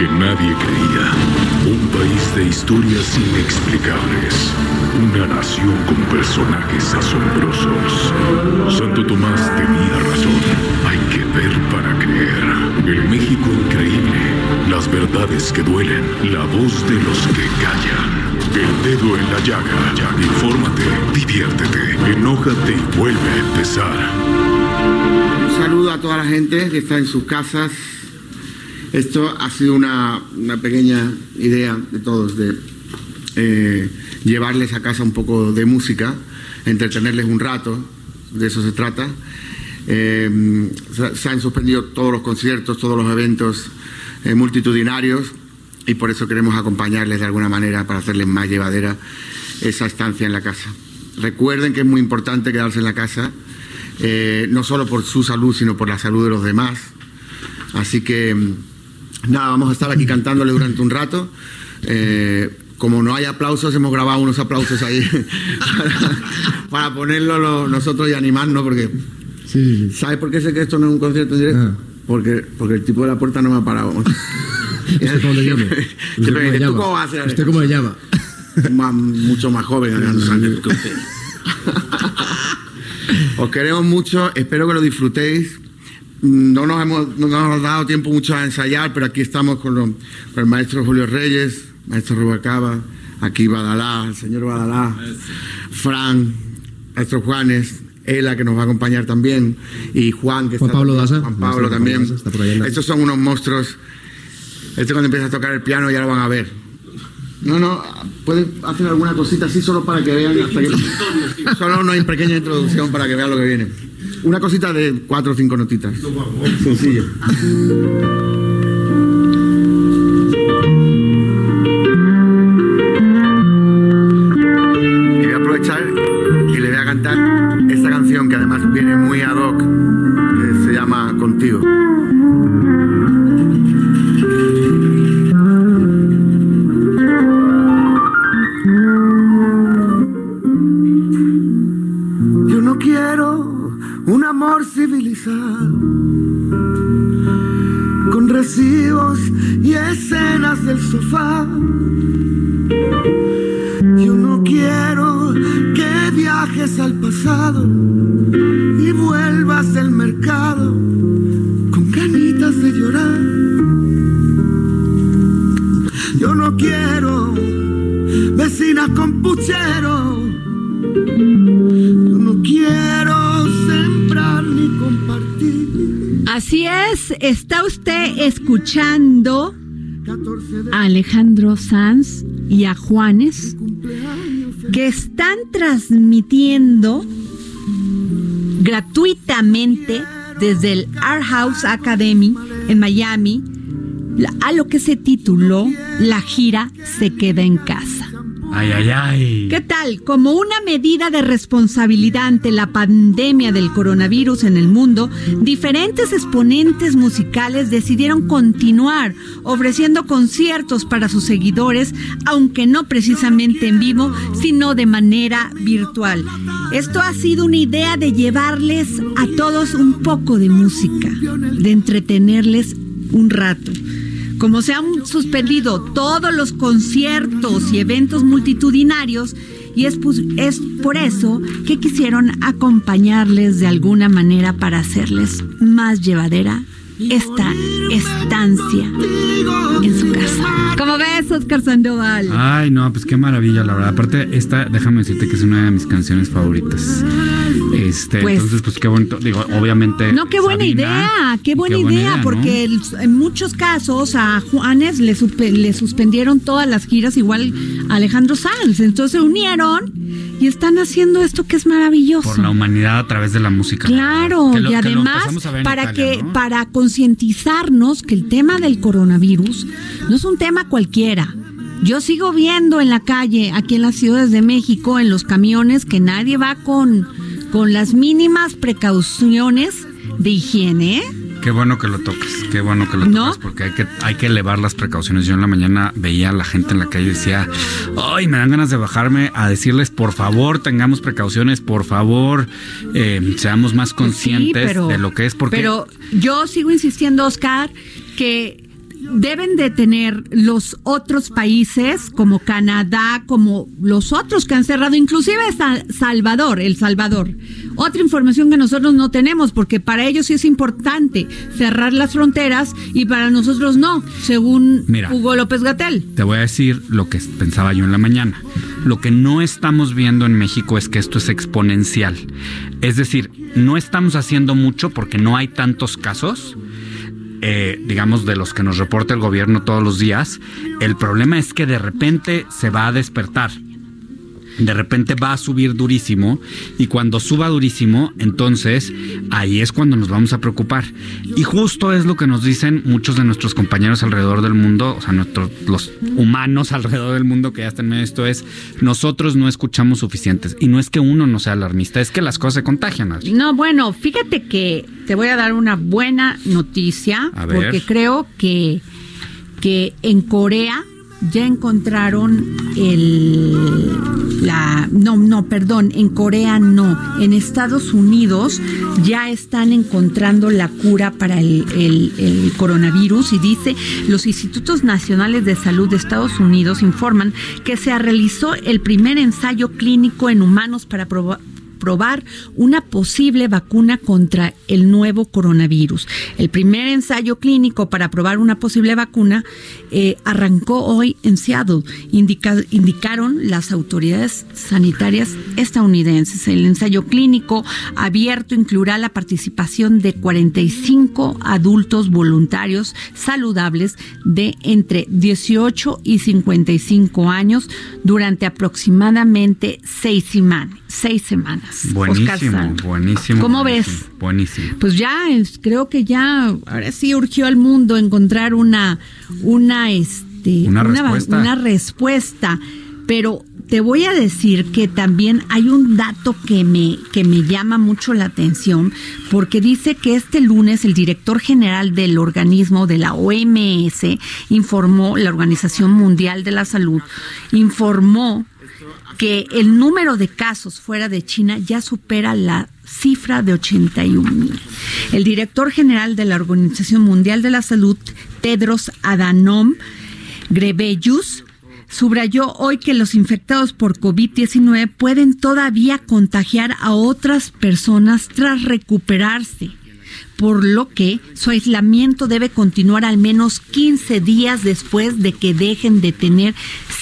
que nadie creía. Un país de historias inexplicables. Una nación con personajes asombrosos. Santo Tomás tenía razón. Hay que ver para creer. El México increíble. Las verdades que duelen. La voz de los que callan. El dedo en la llaga. Infórmate, diviértete, enójate y vuelve a empezar. Un saludo a toda la gente que está en sus casas. Esto ha sido una, una pequeña idea de todos de eh, llevarles a casa un poco de música, entretenerles un rato, de eso se trata. Eh, se, han suspendido todos los conciertos, todos los eventos eh, multitudinarios y por eso queremos acompañarles de alguna manera para hacerles más llevadera esa estancia en la casa. Recuerden que es muy importante quedarse en la casa, eh, no solo por su salud, sino por la salud de los demás. Así que, mm, nada, vamos a estar aquí cantándole durante un rato. Eh, como no hay aplausos, hemos grabado unos aplausos ahí para, para ponerlo lo- nosotros y animarnos, porque ¿sabes por qué sé que esto no es un concierto en directo? Ah. Porque, porque el tipo de la puerta no me ha parado. ¿Usted cómo le llama? ¿Usted cómo le dice, ¿tú llama? cómo vas a hacer ¿Usted cómo le llama? más- mucho más joven. Os queremos mucho, espero que lo disfrutéis. No nos, hemos, no nos ha dado tiempo mucho a ensayar, pero aquí estamos con, los- con el maestro Julio Reyes, maestro Rubalcaba, aquí Badalá, el señor Badalá, Fran, maestro Juanes, Ela que nos va a acompañar también, y Juan que Juan está Pablo también, Daza, Juan Pablo también. Daza, está por ahí andando. Estos son unos monstruos. Este cuando empieza a tocar el piano ya lo van a ver. No, no, puedes hacer alguna cosita así solo para que vean. hasta que- solo una pequeña introducción para que vean lo que viene. Una cosita de cuatro o cinco notitas. Sencillo. Vecinas con puchero. Yo no quiero sembrar ni compartir. Así es, está usted escuchando 14 de a Alejandro Sanz y a Juanes que están transmitiendo gratuitamente desde el Art House Academy en Miami a lo que se tituló La gira se queda en casa. Ay, ay, ay. ¿Qué tal? Como una medida de responsabilidad ante la pandemia del coronavirus en el mundo, diferentes exponentes musicales decidieron continuar ofreciendo conciertos para sus seguidores, aunque no precisamente en vivo, sino de manera virtual. Esto ha sido una idea de llevarles a todos un poco de música, de entretenerles un rato. Como se han suspendido todos los conciertos y eventos multitudinarios, y es, es por eso que quisieron acompañarles de alguna manera para hacerles más llevadera esta estancia en su casa. ¿Cómo ves, Oscar Sandoval? Ay, no, pues qué maravilla, la verdad. Aparte, esta, déjame decirte que es una de mis canciones favoritas. Este, Pues- entonces, pues qué bonito. Digo, obviamente. No, qué buena Sabina, idea, qué buena idea, porque en muchos casos a Juanes le, suspe- le suspendieron todas las giras, igual a Alejandro Sanz. Entonces se unieron y están haciendo esto que es maravilloso. Por la humanidad a través de la música. Claro, lo- y además para Italia, que ¿no? para concientizarnos que el tema del coronavirus no es un tema cualquiera. Yo sigo viendo en la calle, aquí en las ciudades de México, en los camiones, que nadie va con, con las mínimas precauciones de higiene. ¿eh? Qué bueno que lo toques, qué bueno que lo ¿No? toques, porque hay que, hay que elevar las precauciones. Yo en la mañana veía a la gente en la calle y decía, ay, me dan ganas de bajarme a decirles, por favor, tengamos precauciones, por favor, eh, seamos más conscientes Sí, pero- de lo que es, porque Pero yo sigo insistiendo, Oscar, que deben de tener los otros países como Canadá, como los otros que han cerrado, inclusive Sa- Salvador, El Salvador. Otra información que nosotros no tenemos, porque para ellos sí es importante cerrar las fronteras y para nosotros no, según Mira. Hugo López Gatel. Te voy a decir lo que pensaba yo en la mañana. Lo que no estamos viendo en México es que esto es exponencial. Es decir, no estamos haciendo mucho porque no hay tantos casos, eh, digamos, de los que nos reporta el gobierno todos los días. El problema es que de repente se va a despertar. De repente va a subir durísimo y cuando suba durísimo, entonces ahí es cuando nos vamos a preocupar. Y justo es lo que nos dicen muchos de nuestros compañeros alrededor del mundo, o sea, nuestros, los humanos alrededor del mundo que ya están en esto es, nosotros no escuchamos suficientes. Y no es que uno no sea alarmista, es que las cosas se contagian. Adri. No, bueno, fíjate que te voy a dar una buena noticia, porque creo que, que en Corea ya encontraron el la no no perdón en Corea no en Estados Unidos ya están encontrando la cura para el, el- el coronavirus y dice los institutos nacionales de salud de Estados Unidos informan que se realizó el primer ensayo clínico en humanos para probar probar una posible vacuna contra el nuevo coronavirus. El primer ensayo clínico para probar una posible vacuna eh, arrancó hoy en Seattle, indica- indicaron las autoridades sanitarias estadounidenses. El ensayo clínico abierto incluirá la participación de 45 adultos voluntarios saludables de entre 18 y 55 años durante aproximadamente seis, semanas seis semanas. Buenísimo, buenísimo. ¿Cómo buenísimo, ves? Buenísimo. Pues ya es- creo que ya ahora sí urgió al mundo encontrar una una este Una respuesta. una respuesta, pero te voy a decir que también hay un dato que me que me llama mucho la atención porque dice que este lunes el director general del organismo de la OMS informó la Organización Mundial de la Salud informó que el número de casos fuera de China ya supera la cifra de 81 mil. El director general de la Organización Mundial de la Salud, Tedros Adhanom Ghebreyesus, subrayó hoy que los infectados por COVID-19 pueden todavía contagiar a otras personas tras recuperarse por lo que su aislamiento debe continuar al menos 15 días después de que dejen de tener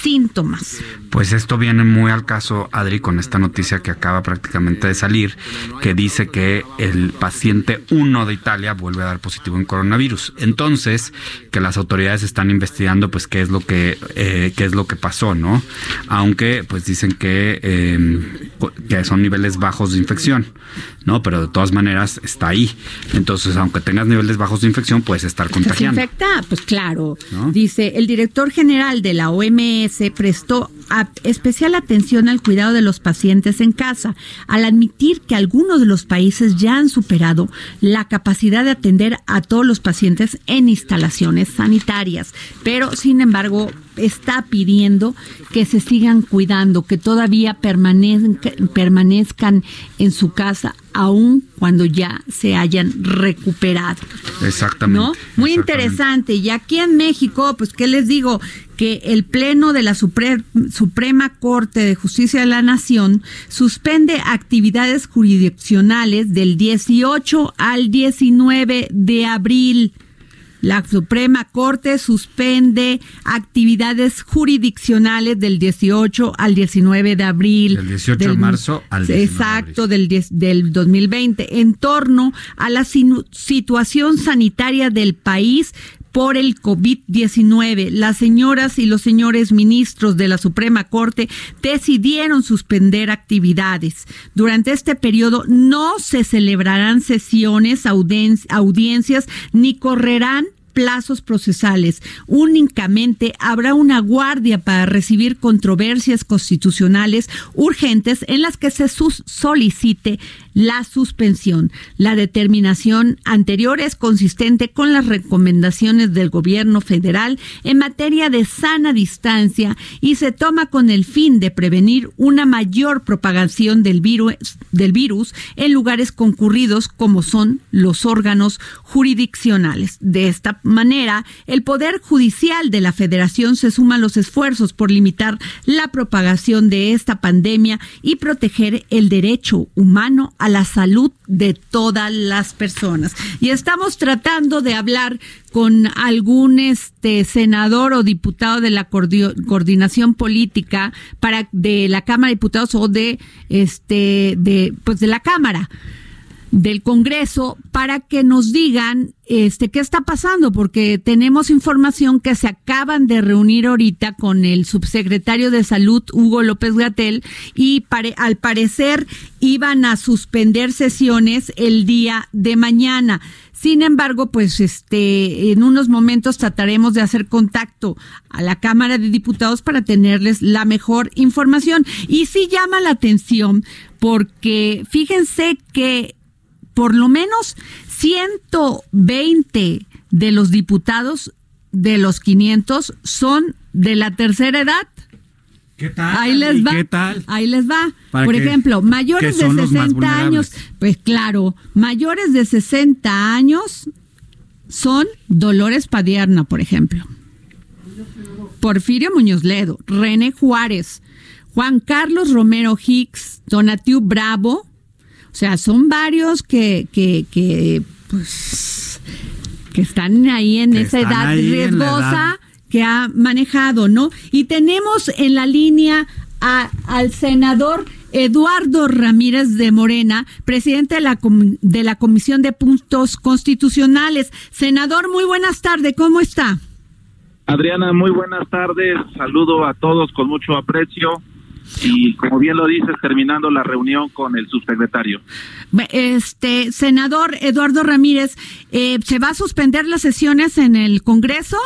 síntomas. Pues esto viene muy al caso, Adri, con esta noticia que acaba prácticamente de salir, que dice que el paciente 1 de Italia vuelve a dar positivo en coronavirus. Entonces, que las autoridades están investigando, pues, qué es lo que, eh, qué es lo que pasó, ¿no? Aunque, pues, dicen que, eh, que son niveles bajos de infección, ¿no? Pero de todas maneras está ahí. Entonces, aunque tengas niveles bajos de infección, puedes estar ¿Se contagiando. infecta? Pues claro. ¿No? Dice, el director general de la OMS prestó especial atención al cuidado de los pacientes en casa, al admitir que algunos de los países ya han superado la capacidad de atender a todos los pacientes en instalaciones sanitarias. Pero, sin embargo, está pidiendo que se sigan cuidando, que todavía permanezca- permanezcan en su casa aun cuando ya se hayan recuperado. Exactamente. ¿No? Muy exactamente. interesante. Y aquí en México, pues, ¿qué les digo? Que el Pleno de la Supre- Suprema Corte de Justicia de la Nación suspende actividades jurisdiccionales del 18 al 19 de abril. La Suprema Corte suspende actividades jurisdiccionales del 18 al 19 de abril. Del 18 de marzo al 19 Exacto, del, del 2020, en torno a la situación sanitaria del país por el COVID-19. Las señoras y los señores ministros de la Suprema Corte decidieron suspender actividades. Durante este periodo no se celebrarán sesiones, audiencias, ni correrán plazos procesales. Únicamente habrá una guardia para recibir controversias constitucionales urgentes en las que se solicite la suspensión. La determinación anterior es consistente con las recomendaciones del gobierno federal en materia de sana distancia y se toma con el fin de prevenir una mayor propagación del virus, del virus en lugares concurridos como son los órganos jurisdiccionales. De esta manera, el Poder Judicial de la Federación se suma a los esfuerzos por limitar la propagación de esta pandemia y proteger el derecho humano a la salud de todas las personas. Y estamos tratando de hablar con algún este senador o diputado de la coordinación política para de la Cámara de Diputados o de este de pues de la Cámara del Congreso para que nos digan este qué está pasando porque tenemos información que se acaban de reunir ahorita con el subsecretario de Salud Hugo López Gatel y al parecer iban a suspender sesiones el día de mañana. Sin embargo, pues este en unos momentos trataremos de hacer contacto a la Cámara de Diputados para tenerles la mejor información y sí llama la atención porque fíjense que por lo menos 120 de los diputados de los 500 son de la tercera edad. ¿Qué tal? Ahí les va. ¿Qué tal? Ahí les va. Por ejemplo, mayores de 60 años, pues claro, mayores de 60 años son Dolores Padierna, por ejemplo. Porfirio Muñoz Ledo, René Juárez, Juan Carlos Romero Hicks, Donatiu Bravo, o sea, son varios que, que, que pues, que están ahí en esa edad riesgosa que ha manejado, ¿no? Y tenemos en la línea a, al senador Eduardo Ramírez de Morena, presidente de la, de la Comisión de Puntos Constitucionales. Senador, muy buenas tardes, ¿cómo está? Adriana, muy buenas tardes, saludo a todos con mucho aprecio y como bien lo dices, terminando la reunión con el subsecretario. Este, senador Eduardo Ramírez, eh, ¿se va a suspender las sesiones en el Congreso?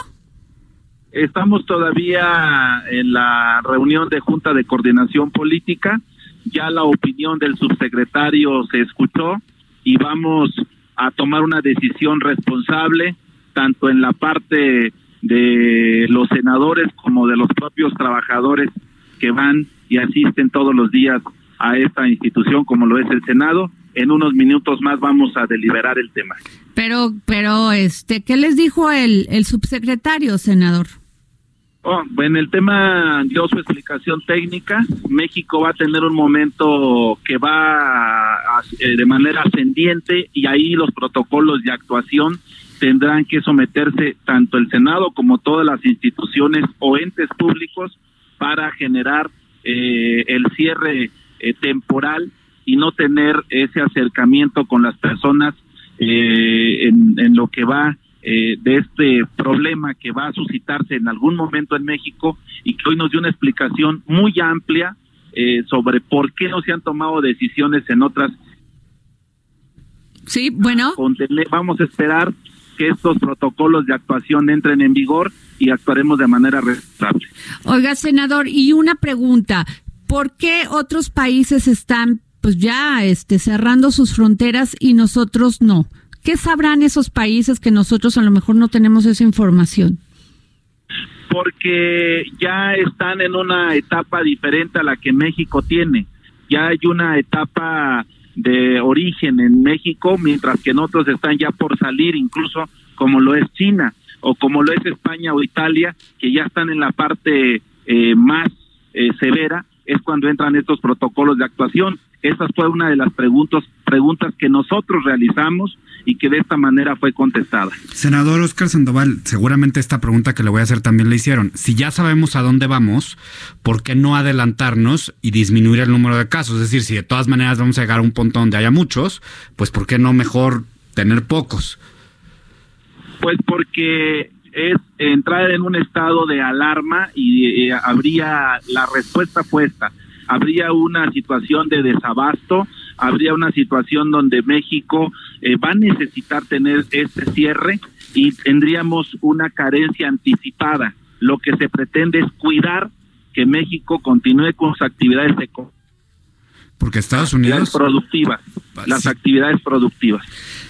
Estamos todavía en la reunión de Junta de Coordinación Política. Ya la opinión del subsecretario se escuchó y vamos a tomar una decisión responsable, tanto en la parte de los senadores como de los propios trabajadores que van y asisten todos los días a esta institución como lo es el Senado. En unos minutos más vamos a deliberar el tema. Pero, pero, este, ¿qué les dijo el, el subsecretario, senador? Oh, en el tema dio su explicación técnica. México va a tener un momento que va eh, de manera ascendiente y ahí los protocolos de actuación tendrán que someterse tanto el Senado como todas las instituciones o entes públicos para generar eh, el cierre eh, temporal y no tener ese acercamiento con las personas eh, en, lo que va de este problema que va a suscitarse en algún momento en México y que hoy nos dio una explicación muy amplia sobre por qué no se han tomado decisiones en otras. Sí, bueno. Vamos a esperar que estos protocolos de actuación entren en vigor y actuaremos de manera responsable. Oiga, senador, y una pregunta, ¿por qué otros países están pues ya este cerrando sus fronteras y nosotros no? ¿Qué sabrán esos países que nosotros a lo mejor no tenemos esa información? Porque ya están en una etapa diferente a la que México tiene. Ya hay una etapa de origen en México, mientras que en otros están ya por salir, incluso como lo es China o como lo es España o Italia, que ya están en la parte eh, más eh, severa, es cuando entran estos protocolos de actuación. Esa fue una de las preguntas, preguntas que nosotros realizamos y que de esta manera fue contestada. Senador Oscar Sandoval, seguramente esta pregunta que le voy a hacer también le hicieron. Si ya sabemos a dónde vamos, ¿por qué no adelantarnos y disminuir el número de casos? Es decir, si de todas maneras vamos a llegar a un punto donde haya muchos, pues ¿por qué no mejor tener pocos? Pues porque es entrar en un estado de alarma y eh, habría la respuesta puesta. Habría una situación de desabasto, habría una situación donde México eh, va a necesitar tener este cierre y tendríamos una carencia anticipada. Lo que se pretende es cuidar que México continúe con sus actividades económicas. Porque Estados Unidos... Productivas, las actividades productivas.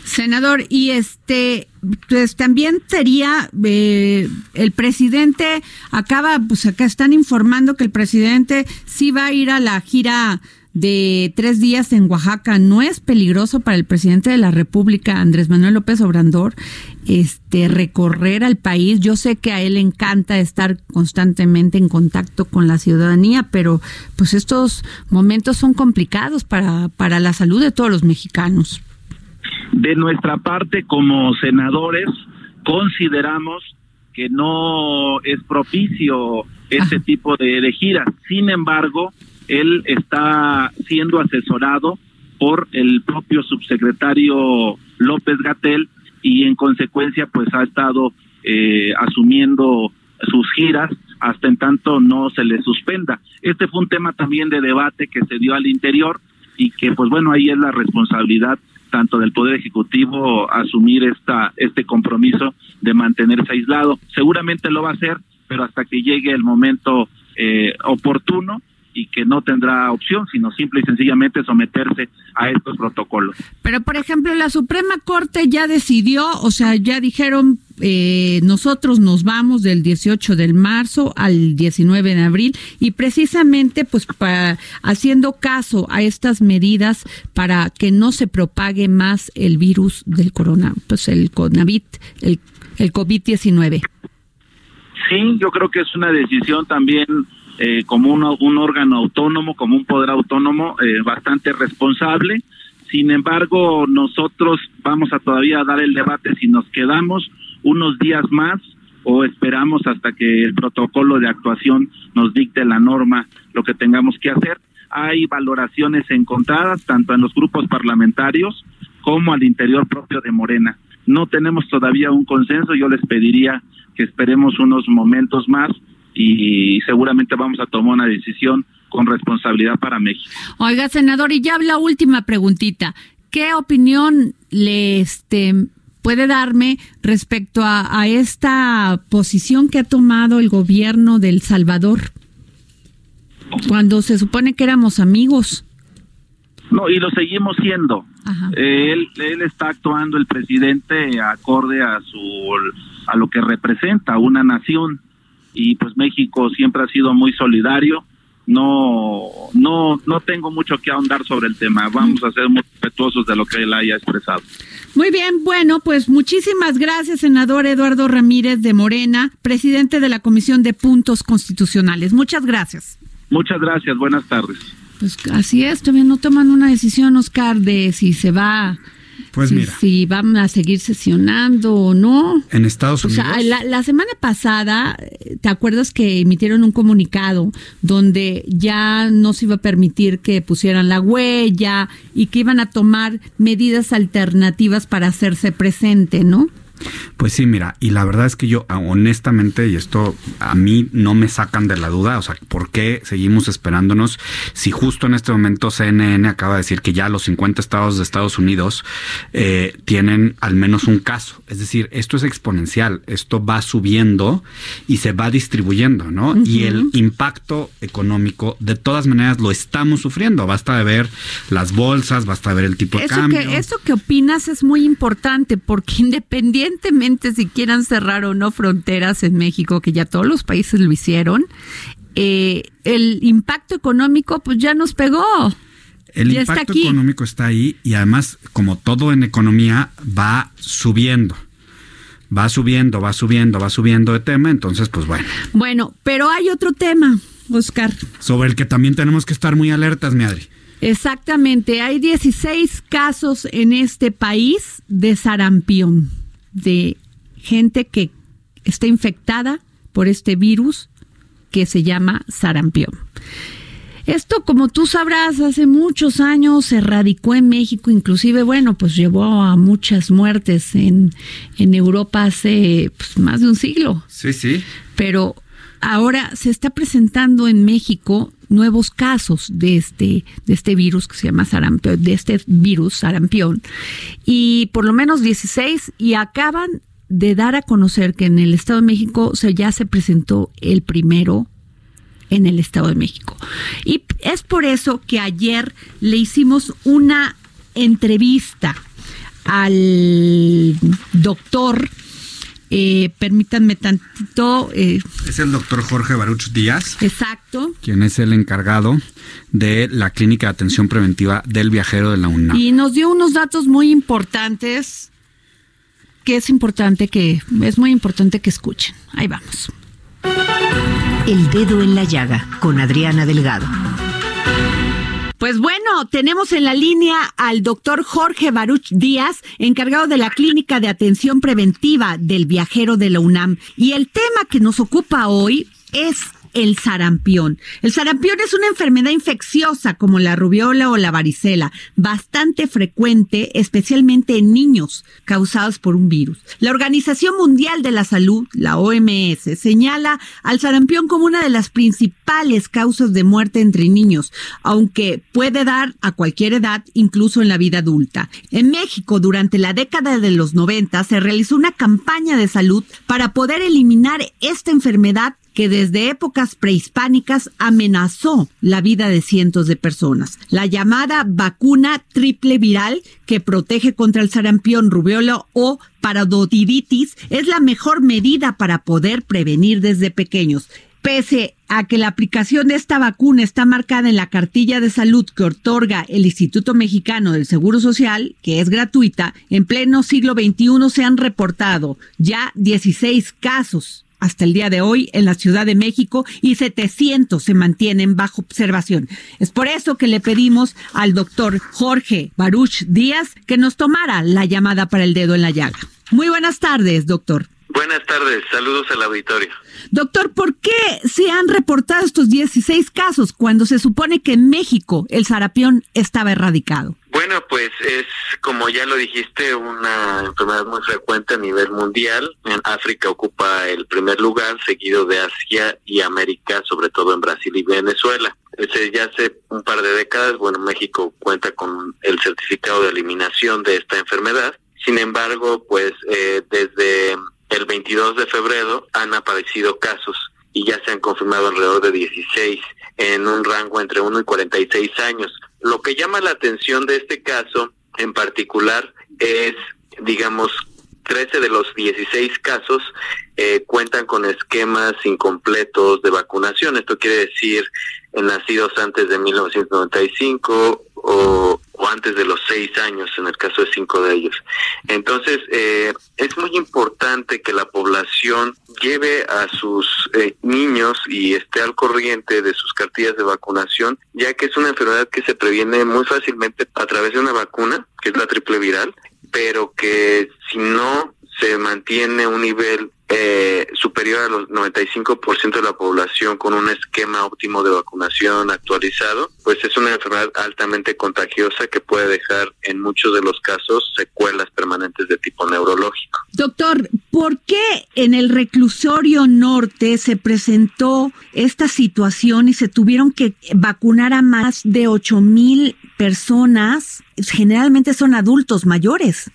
Senador, y este, pues también sería, eh, el presidente acaba, pues acá están informando que el presidente sí va a ir a la gira de tres días en Oaxaca. ¿No es peligroso para el presidente de la República, Andrés Manuel López Obrador, este, recorrer al país? Yo sé que a él le encanta estar constantemente en contacto con la ciudadanía, pero pues estos momentos son complicados para, para la salud de todos los mexicanos. De nuestra parte, como senadores, consideramos que no es propicio este tipo de, de giras. Sin embargo, él está siendo asesorado por el propio subsecretario López Gatel y en consecuencia pues ha estado eh, asumiendo sus giras hasta en tanto no se le suspenda. Este fue un tema también de debate que se dio al interior y que pues bueno ahí es la responsabilidad tanto del poder ejecutivo asumir esta este compromiso de mantenerse aislado. Seguramente lo va a hacer, pero hasta que llegue el momento eh, oportuno y que no tendrá opción, sino simple y sencillamente someterse a estos protocolos. Pero, por ejemplo, la Suprema Corte ya decidió, o sea, ya dijeron, eh, nosotros nos vamos del 18 de marzo al 19 de abril y precisamente, pues, para, haciendo caso a estas medidas para que no se propague más el virus del corona, pues el COVID, el, el COVID-19. Sí, yo creo que es una decisión también eh, como un, un, órgano autónomo, como un poder autónomo eh, bastante responsable. Sin embargo, nosotros vamos a todavía dar el debate si nos quedamos unos días más o esperamos hasta que el protocolo de actuación nos dicte la norma, lo que tengamos que hacer. Hay valoraciones encontradas tanto en los grupos parlamentarios como al interior propio de Morena. No tenemos todavía un consenso, yo les pediría que esperemos unos momentos más y seguramente vamos a tomar una decisión con responsabilidad para México. Oiga, senador, y ya la última preguntita. ¿Qué opinión le este, puede darme respecto a, a esta posición que ha tomado el gobierno de El Salvador? Cuando se supone que éramos amigos. No, y lo seguimos siendo. Eh, él, él está actuando, el presidente, acorde a, su, a lo que representa una nación y pues México siempre ha sido muy solidario. No, no, no tengo mucho que ahondar sobre el tema. Vamos a ser muy respetuosos de lo que él haya expresado. Muy bien, bueno, pues muchísimas gracias, senador Eduardo Ramírez de Morena, presidente de la Comisión de Puntos Constitucionales. Muchas gracias. Muchas gracias, buenas tardes. Pues así es, todavía no toman una decisión, Oscar, de si se va pues si, mira. Si van a seguir sesionando o no. En Estados Unidos. O sea, la, la, semana pasada, ¿te acuerdas que emitieron un comunicado donde ya no se iba a permitir que pusieran la huella y que iban a tomar medidas alternativas para hacerse presente, ¿no? Pues sí, mira, y la verdad es que yo honestamente, y esto a mí no me sacan de la duda, o sea, ¿por qué seguimos esperándonos si justo en este momento CNN acaba de decir que ya los 50 estados de Estados Unidos eh, tienen al menos un caso? Es decir, esto es exponencial, esto va subiendo y se va distribuyendo, ¿no? Uh -huh. Y el impacto económico, de todas maneras, lo estamos sufriendo. Basta de ver las bolsas, basta de ver el tipo de eso cambio. Que, eso que opinas es muy importante porque independientemente independientemente si quieran cerrar o no fronteras en México, que ya todos los países lo hicieron, eh, el impacto económico pues ya nos pegó. El ya impacto está económico está ahí y además, como todo en economía, va subiendo. Va subiendo, va subiendo, va subiendo de tema, entonces pues bueno. Bueno, pero hay otro tema, Oscar. Sobre el que también tenemos que estar muy alertas, mi Adri. Exactamente, hay 16 casos en este país de sarampión, de gente que está infectada por este virus que se llama sarampión. Esto, como tú sabrás, hace muchos años se radicó en México, inclusive, bueno, pues llevó a muchas muertes en, en Europa hace pues, más de un siglo. Sí, sí. Pero ahora se está presentando en México nuevos casos de este, de este virus que se llama sarampión, de este virus sarampión, y por lo menos 16, y acaban de dar a conocer que en el Estado de México se, ya se presentó el primero en el Estado de México. Y es por eso que ayer le hicimos una entrevista al doctor, eh, permítanme tantito. Eh, es el doctor Jorge Baruch Díaz. Exacto. Quien es el encargado de la Clínica de Atención Preventiva del Viajero de la UNAM. Y nos dio unos datos muy importantes que es importante que, es muy importante que escuchen. Ahí vamos. El dedo en la llaga con Adriana Delgado. Pues bueno, tenemos en la línea al doctor Jorge Baruch Díaz, encargado de la Clínica de Atención Preventiva del Viajero de la UNAM. Y el tema que nos ocupa hoy es el sarampión. El sarampión es una enfermedad infecciosa como la rubiola o la varicela, bastante frecuente, especialmente en niños, causados por un virus. La Organización Mundial de la Salud, la OMS, señala al sarampión como una de las principales causas de muerte entre niños, aunque puede dar a cualquier edad, incluso en la vida adulta. En México, durante la década de los 90, se realizó una campaña de salud para poder eliminar esta enfermedad que desde épocas prehispánicas amenazó la vida de cientos de personas. La llamada vacuna triple viral que protege contra el sarampión, rubiola o paradotiritis es la mejor medida para poder prevenir desde pequeños. Pese a que la aplicación de esta vacuna está marcada en la cartilla de salud que otorga el Instituto Mexicano del Seguro Social, que es gratuita, en pleno siglo XXI se han reportado ya 16 casos hasta el día de hoy en la Ciudad de México y 700 se mantienen bajo observación. Es por eso que le pedimos al doctor Jorge Baruch Díaz que nos tomara la llamada para el dedo en la llaga. Muy buenas tardes, doctor. Buenas tardes, saludos al auditorio. Doctor, ¿por qué se han reportado estos 16 casos cuando se supone que en México el sarapión estaba erradicado? Bueno, pues es, como ya lo dijiste, una enfermedad muy frecuente a nivel mundial. En África ocupa el primer lugar, seguido de Asia y América, sobre todo en Brasil y Venezuela. ya hace un par de décadas, bueno, México cuenta con el certificado de eliminación de esta enfermedad. Sin embargo, pues eh, desde el 22 de febrero han aparecido casos y ya se han confirmado alrededor de 16 en un rango entre 1 y 46 años. Lo que llama la atención de este caso en particular es, digamos, 13 de los 16 casos eh, cuentan con esquemas incompletos de vacunación. Esto quiere decir nacidos antes de 1995 o, antes de los seis años, en el caso de cinco de ellos. Entonces, eh, es muy importante que la población lleve a sus eh, niños y esté al corriente de sus cartillas de vacunación, ya que es una enfermedad que se previene muy fácilmente a través de una vacuna, que es la triple viral, pero que si no se mantiene un nivel eh, superior a los 95% de la población con un esquema óptimo de vacunación actualizado, pues es una enfermedad altamente contagiosa que puede dejar en muchos de los casos secuelas permanentes de tipo neurológico. Doctor, ¿por qué en el reclusorio norte se presentó esta situación y se tuvieron que vacunar a más de 8 mil personas? Generalmente son adultos mayores.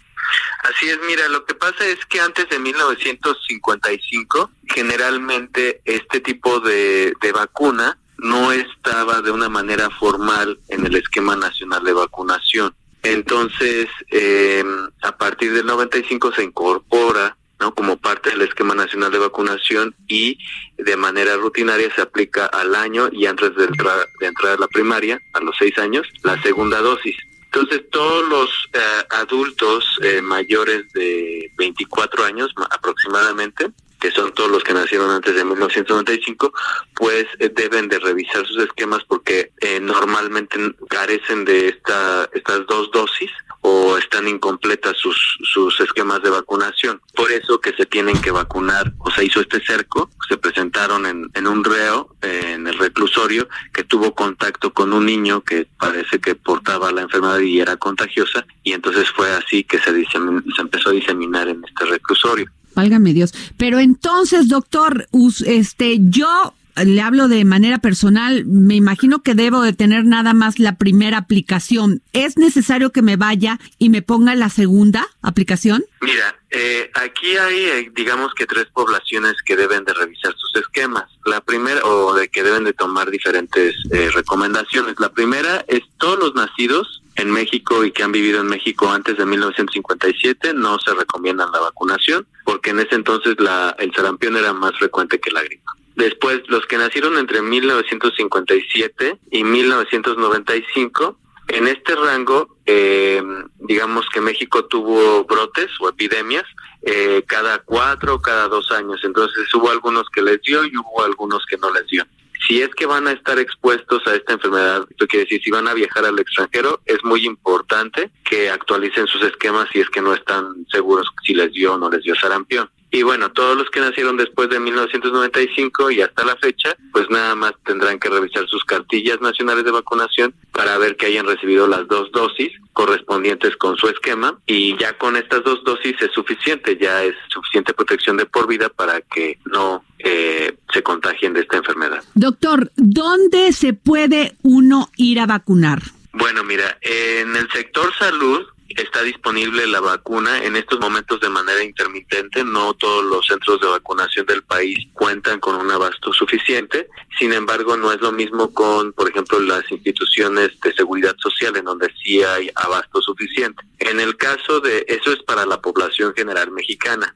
Así es, mira, lo que pasa es que antes de 1955, generalmente este tipo de, vacuna no estaba de una manera formal en el esquema nacional de vacunación. Entonces, eh, a partir del 95 se incorpora ¿no? como parte del esquema nacional de vacunación y de manera rutinaria se aplica al año y antes de entrar, de entrar a la primaria, a los seis años, la segunda dosis. Entonces todos los eh, adultos eh, mayores de 24 años aproximadamente que son todos los que nacieron antes de 1995, pues eh, deben de revisar sus esquemas porque eh, normalmente carecen de esta, estas dos dosis o están incompletas sus, sus esquemas de vacunación. Por eso que se tienen que vacunar, o se hizo este cerco, se presentaron en, en un reo, en el reclusorio, que tuvo contacto con un niño que parece que portaba la enfermedad y era contagiosa, y entonces fue así que se, se empezó a diseminar en este reclusorio. Válgame Dios. Pero entonces, doctor, este, yo le hablo de manera personal, me imagino que debo de tener nada más la primera aplicación. ¿Es necesario que me vaya y me ponga la segunda aplicación? Mira, eh, aquí hay, eh, digamos que tres poblaciones que deben de revisar sus esquemas. La primera, o de que deben de tomar diferentes eh, recomendaciones. La primera es todos los nacidos en México y que han vivido en México antes de 1957 no se recomiendan la vacunación porque en ese entonces la, el sarampión era más frecuente que la gripa. Después, los que nacieron entre 1957 y 1995, en este rango, eh, digamos que México tuvo brotes o epidemias eh, cada cuatro o cada dos años. Entonces hubo algunos que les dio y hubo algunos que no les dio. Si es que van a estar expuestos a esta enfermedad, esto quiere decir, si van a viajar al extranjero, es muy importante que actualicen sus esquemas si es que no están seguros si les dio o no les dio sarampión. Y bueno, todos los que nacieron después de 1995 y hasta la fecha, pues nada más tendrán que revisar sus cartillas nacionales de vacunación para ver que hayan recibido las dos dosis correspondientes con su esquema y ya con estas dos dosis es suficiente, ya es suficiente protección de por vida para que no eh, se contagien de esta enfermedad. Doctor, ¿dónde se puede uno ir a vacunar? Bueno, mira, en el sector salud está disponible la vacuna en estos momentos de manera intermitente. No todos los centros de vacunación del país cuentan con un abasto suficiente. Sin embargo, no es lo mismo con, por ejemplo, las instituciones de seguridad social en donde sí hay abasto suficiente. En el caso de, eso es para la población general mexicana,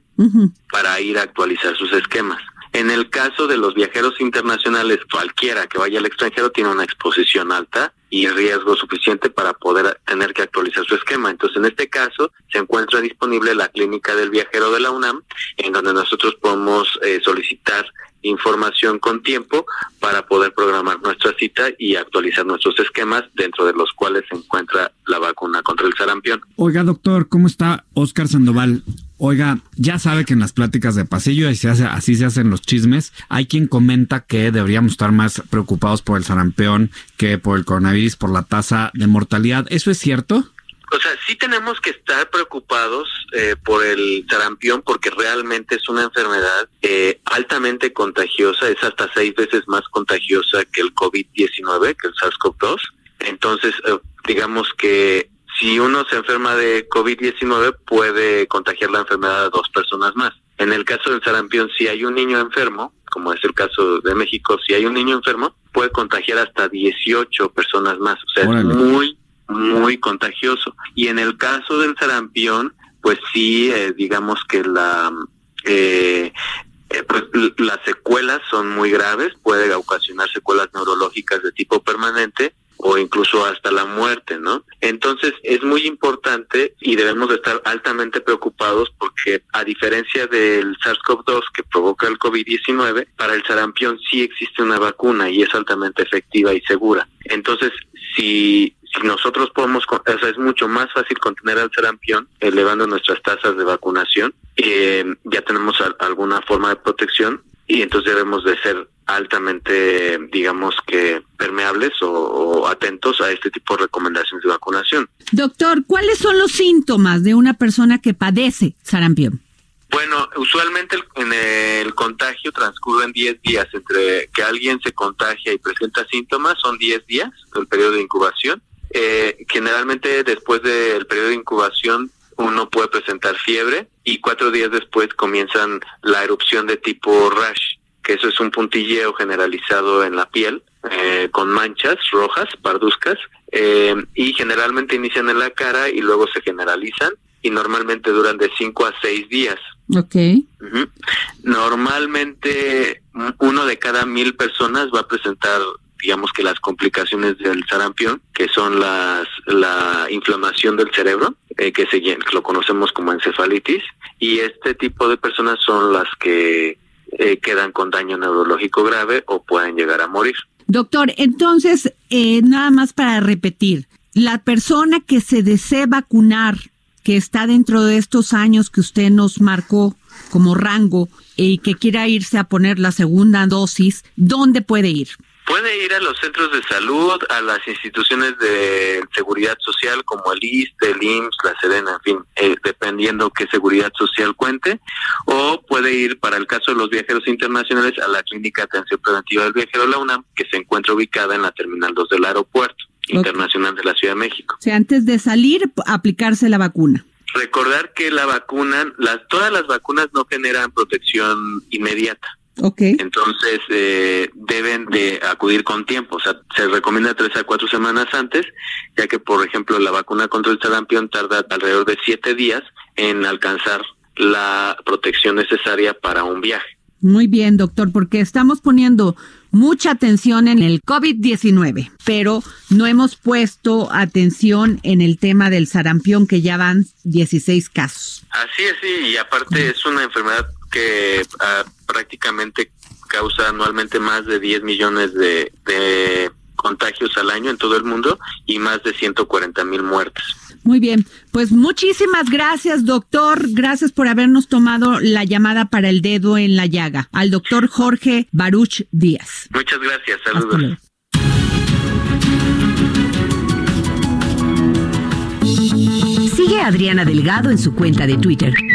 para ir a actualizar sus esquemas. En el caso de los viajeros internacionales, cualquiera que vaya al extranjero tiene una exposición alta y riesgo suficiente para poder tener que actualizar su esquema. Entonces, en este caso, se encuentra disponible la clínica del viajero de la UNAM, en donde nosotros podemos eh, solicitar información con tiempo para poder programar nuestra cita y actualizar nuestros esquemas dentro de los cuales se encuentra la vacuna contra el sarampión. Oiga, doctor, ¿cómo está? Oscar Sandoval. Oiga, ya sabe que en las pláticas de pasillo y se hace, así se hacen los chismes. Hay quien comenta que deberíamos estar más preocupados por el sarampión que por el coronavirus, por la tasa de mortalidad. ¿Eso es cierto? O sea, sí tenemos que estar preocupados eh, por el sarampión porque realmente es una enfermedad eh, altamente contagiosa, es hasta seis veces más contagiosa que el COVID-19, que el SARS-CoV-2. Entonces, eh, digamos que si uno se enferma de COVID-19 puede contagiar la enfermedad a dos personas más. En el caso del sarampión, si hay un niño enfermo, como es el caso de México, si hay un niño enfermo, puede contagiar hasta 18 personas más. O sea, es muy, muy contagioso. Y en el caso del sarampión, pues sí, eh, digamos que la... Eh, eh, pues las secuelas son muy graves, puede ocasionar secuelas neurológicas de tipo permanente o incluso hasta la muerte, ¿no? Entonces es muy importante y debemos de estar altamente preocupados porque a diferencia del SARS-CoV-2 que provoca el COVID-19, para el sarampión sí existe una vacuna y es altamente efectiva y segura. Entonces, si si nosotros podemos, o sea, es mucho más fácil contener al sarampión elevando nuestras tasas de vacunación, eh, ya tenemos alguna forma de protección y entonces debemos de ser altamente, digamos que, permeables o, atentos a este tipo de recomendaciones de vacunación. Doctor, ¿cuáles son los síntomas de una persona que padece sarampión? Bueno, usualmente en el contagio transcurren 10 días entre que alguien se contagia y presenta síntomas, son 10 días el periodo de incubación. Eh, generalmente después del periodo de incubación uno puede presentar fiebre y cuatro días después comienzan la erupción de tipo rash que eso es un puntilleo generalizado en la piel, eh, con manchas rojas, parduzcas, eh, y generalmente inician en la cara y luego se generalizan y normalmente duran de 5 a 6 días. Ok. Normalmente uno de cada mil personas va a presentar digamos que las complicaciones del sarampión, que son las la inflamación del cerebro, eh, que se lo conocemos como encefalitis, y este tipo de personas son las que eh, quedan con daño neurológico grave o pueden llegar a morir. Doctor, entonces, eh, nada más para repetir, la persona que se desee vacunar, que está dentro de estos años que usted nos marcó como rango y que quiera irse a poner la segunda dosis, ¿dónde puede ir? Puede ir a los centros de salud, a las instituciones de seguridad social como el ISTE, el IMSS, la Sedena, en fin, eh, dependiendo qué seguridad social cuente, o puede ir para el caso de los viajeros internacionales a la Clínica de Atención Preventiva del Viajero La UNAM, que se encuentra ubicada en la Terminal 2 del Aeropuerto Internacional de la Ciudad de México. O sea, antes de salir, aplicarse la vacuna. Recordar que la vacuna, las, todas las vacunas no generan protección inmediata. Okay. Entonces eh, deben de acudir con tiempo, o sea, se recomienda tres a cuatro semanas antes, ya que por ejemplo la vacuna contra el sarampión tarda alrededor de siete días en alcanzar la protección necesaria para un viaje. Muy bien, doctor, porque estamos poniendo mucha atención en el COVID-19, pero no hemos puesto atención en el tema del sarampión, que ya van 16 casos. Así es, sí, y aparte es una enfermedad que ah, prácticamente causa anualmente más de 10 millones de, contagios al año en todo el mundo y más de 140 mil muertes. Muy bien, pues muchísimas gracias, doctor. Gracias por habernos tomado la llamada para el dedo en la llaga. Al doctor Jorge Baruch Díaz. Muchas gracias, saludos. Sigue a Adriana Delgado en su cuenta de Twitter,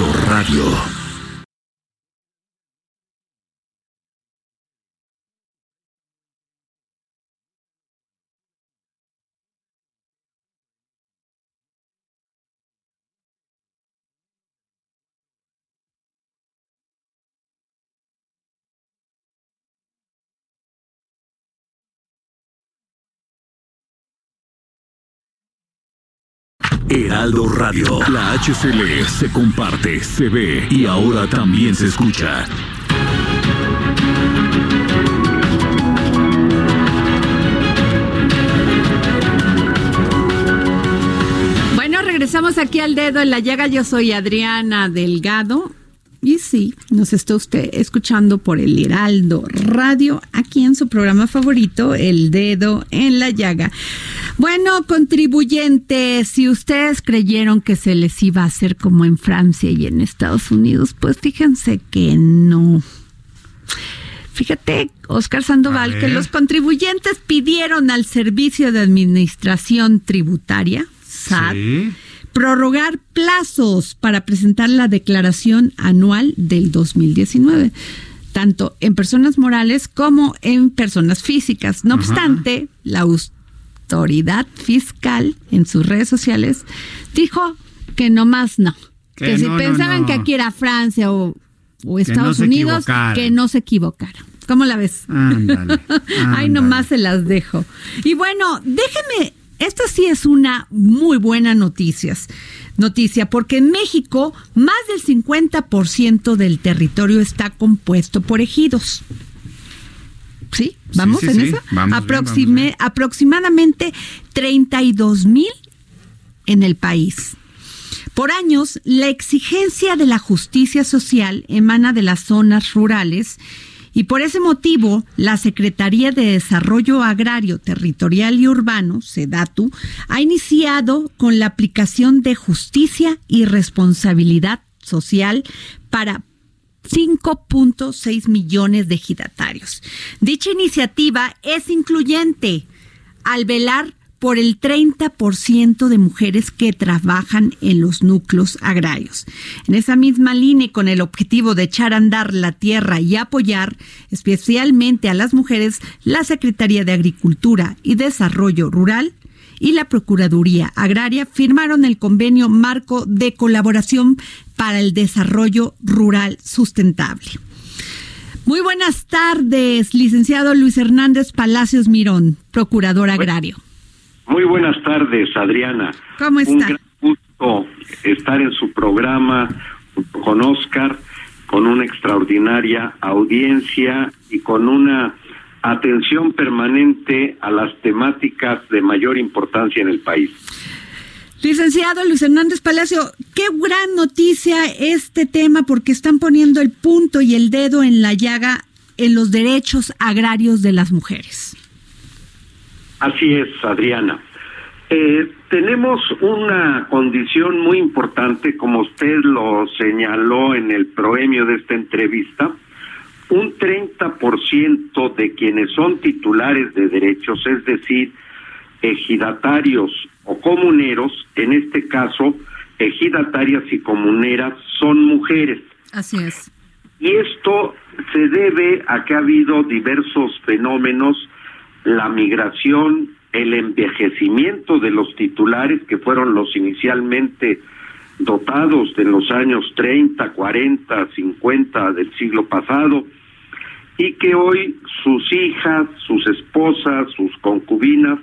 Radio. Heraldo Radio. La HCL se comparte, se ve y ahora también se escucha. Bueno, regresamos aquí al dedo en la llaga. Yo soy Adriana Delgado. Y sí, nos está usted escuchando por el Heraldo Radio, aquí en su programa favorito, El Dedo en la Llaga. Bueno, contribuyentes, si ustedes creyeron que se les iba a hacer como en Francia y en Estados Unidos, pues fíjense que no. Fíjate, Oscar Sandoval, que los contribuyentes pidieron al Servicio de Administración Tributaria, SAT, prorrogar plazos para presentar la declaración anual del 2019 tanto en personas morales como en personas físicas. No obstante, la autoridad fiscal en sus redes sociales dijo que no más no. Que, si pensaban que aquí era Francia o, Estados Unidos, que no se equivocaron. ¿Cómo la ves? Ándale, Ay, nomás se las dejo. Y bueno, déjeme esta sí es una muy buena noticia, noticia, porque en México más del 50% del territorio está compuesto por ejidos. ¿Sí? ¿Vamos en eso? aproximadamente 32 mil en el país. Por años, la exigencia de la justicia social emana de las zonas rurales y por ese motivo, la Secretaría de Desarrollo Agrario, Territorial y Urbano, SEDATU, ha iniciado con la aplicación de justicia y responsabilidad social para 5.6 millones de ejidatarios. Dicha iniciativa es incluyente al velar por el 30% de mujeres que trabajan en los núcleos agrarios. En esa misma línea, con el objetivo de echar a andar la tierra y apoyar especialmente a las mujeres, la Secretaría de Agricultura y Desarrollo Rural y la Procuraduría Agraria firmaron el convenio marco de colaboración para el desarrollo rural sustentable. Muy buenas tardes, licenciado Luis Hernández Palacios Mirón, procurador agrario. Muy buenas tardes, Adriana. ¿Cómo está? Un gran gusto estar en su programa con Oscar, con una extraordinaria audiencia y con una atención permanente a las temáticas de mayor importancia en el país. Licenciado Luis Hernández Palacio, qué gran noticia este tema porque están poniendo el punto y el dedo en la llaga en los derechos agrarios de las mujeres. Así es, Adriana. Eh, tenemos una condición muy importante, como usted lo señaló en el proemio de esta entrevista, un 30% de quienes son titulares de derechos, es decir, ejidatarios o comuneros, en este caso, ejidatarias y comuneras, son mujeres. Así es. Y esto se debe a que ha habido diversos fenómenos, la migración, el envejecimiento de los titulares, que fueron los inicialmente dotados de los años 30, 40, 50 del siglo pasado, y que hoy sus hijas, sus esposas, sus concubinas,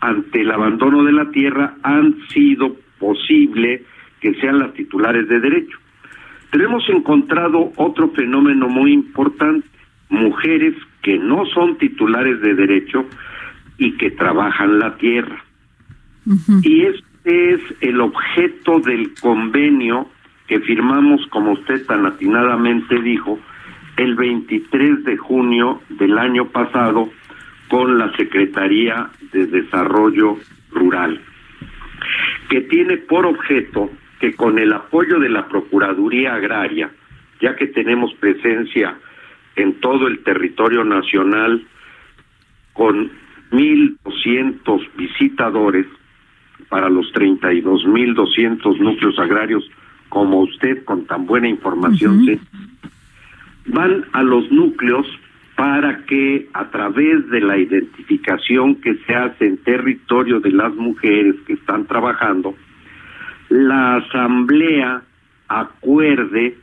ante el abandono de la tierra, han sido posible que sean las titulares de derecho. Tenemos encontrado otro fenómeno muy importante, mujeres que no son titulares de derecho y que trabajan la tierra. Y este es el objeto del convenio que firmamos, como usted tan atinadamente dijo, el 23 de junio del año pasado con la Secretaría de Desarrollo Rural, que tiene por objeto que con el apoyo de la Procuraduría Agraria, ya que tenemos presencia en todo el territorio nacional con 1.200 visitadores para los 32.200 núcleos agrarios, como usted con tan buena información van a los núcleos para que a través de la identificación que se hace en territorio de las mujeres que están trabajando, la asamblea acuerde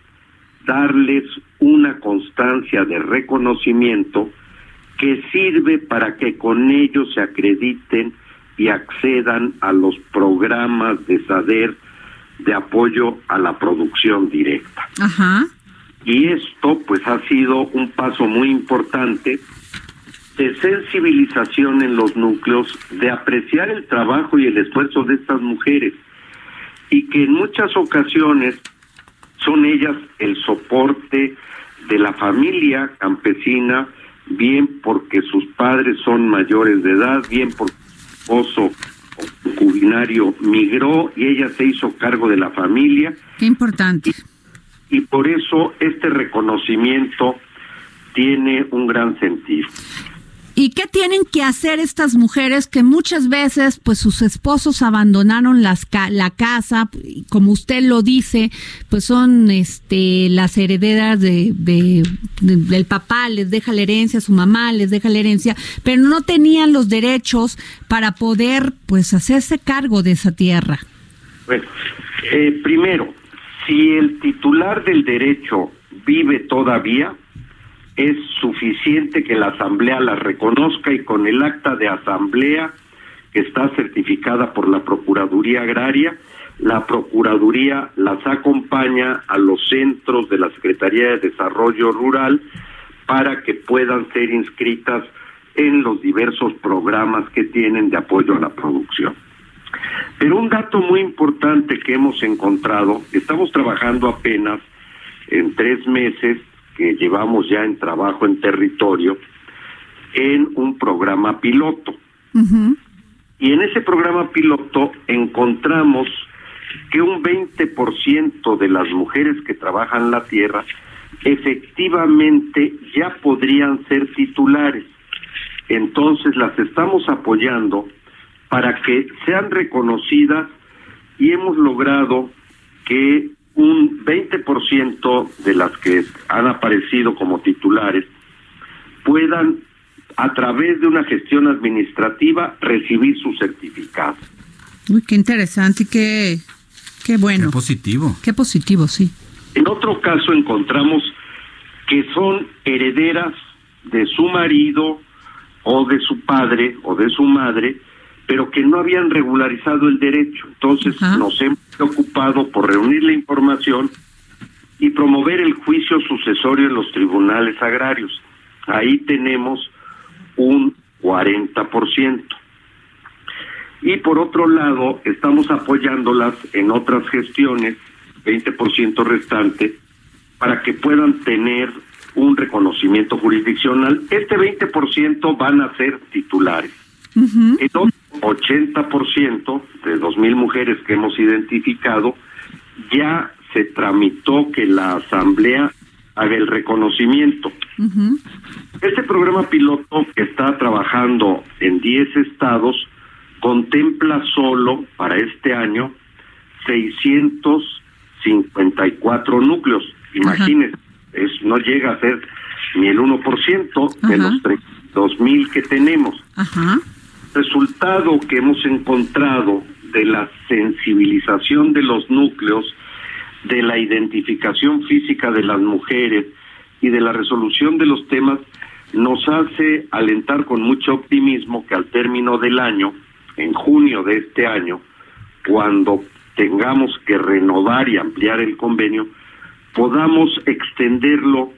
darles una constancia de reconocimiento que sirve para que con ellos se acrediten y accedan a los programas de SADER de apoyo a la producción directa. Ajá. Y esto pues ha sido un paso muy importante de sensibilización en los núcleos, de apreciar el trabajo y el esfuerzo de estas mujeres y que en muchas ocasiones son ellas el soporte de la familia campesina, bien porque sus padres son mayores de edad, bien porque su esposo concubinario migró y ella se hizo cargo de la familia. Qué importante. Y, y por eso este reconocimiento tiene un gran sentido. ¿Y qué tienen que hacer estas mujeres que muchas veces pues sus esposos abandonaron las la casa, como usted lo dice, pues son este las herederas de, de, del papá, les deja la herencia, su mamá les deja la herencia, pero no tenían los derechos para poder pues hacerse cargo de esa tierra? Bueno, eh, primero, si el titular del derecho vive todavía, es suficiente que la asamblea la reconozca y con el acta de asamblea que está certificada por la Procuraduría Agraria, la Procuraduría las acompaña a los centros de la Secretaría de Desarrollo Rural para que puedan ser inscritas en los diversos programas que tienen de apoyo a la producción. Pero un dato muy importante que hemos encontrado, estamos trabajando apenas en tres meses que llevamos ya en trabajo en territorio en un programa piloto. Y en ese programa piloto encontramos que un 20% de las mujeres que trabajan la tierra efectivamente ya podrían ser titulares. Entonces las estamos apoyando para que sean reconocidas y hemos logrado que un 20% de las que han aparecido como titulares puedan, a través de una gestión administrativa, recibir su certificado. Uy, qué interesante y qué, qué bueno. Qué positivo. Qué positivo, sí. En otro caso encontramos que son herederas de su marido o de su padre o de su madre, pero que no habían regularizado el derecho. Entonces nos hemos preocupado por reunir la información y promover el juicio sucesorio en los tribunales agrarios. Ahí tenemos un 40%. Y por otro lado, estamos apoyándolas en otras gestiones, 20% restante, para que puedan tener un reconocimiento jurisdiccional. Este 20% van a ser titulares. El otro 80% de 2.000 mujeres que hemos identificado ya se tramitó que la Asamblea haga el reconocimiento. Este programa piloto que está trabajando en 10 estados contempla solo para este año 654 núcleos. Imagínense, es, no llega a ser ni el 1% de los 2.000 que tenemos. Resultado que hemos encontrado de la sensibilización de los núcleos, de la identificación física de las mujeres y de la resolución de los temas, nos hace alentar con mucho optimismo que al término del año, en junio de este año, cuando tengamos que renovar y ampliar el convenio, podamos extenderlo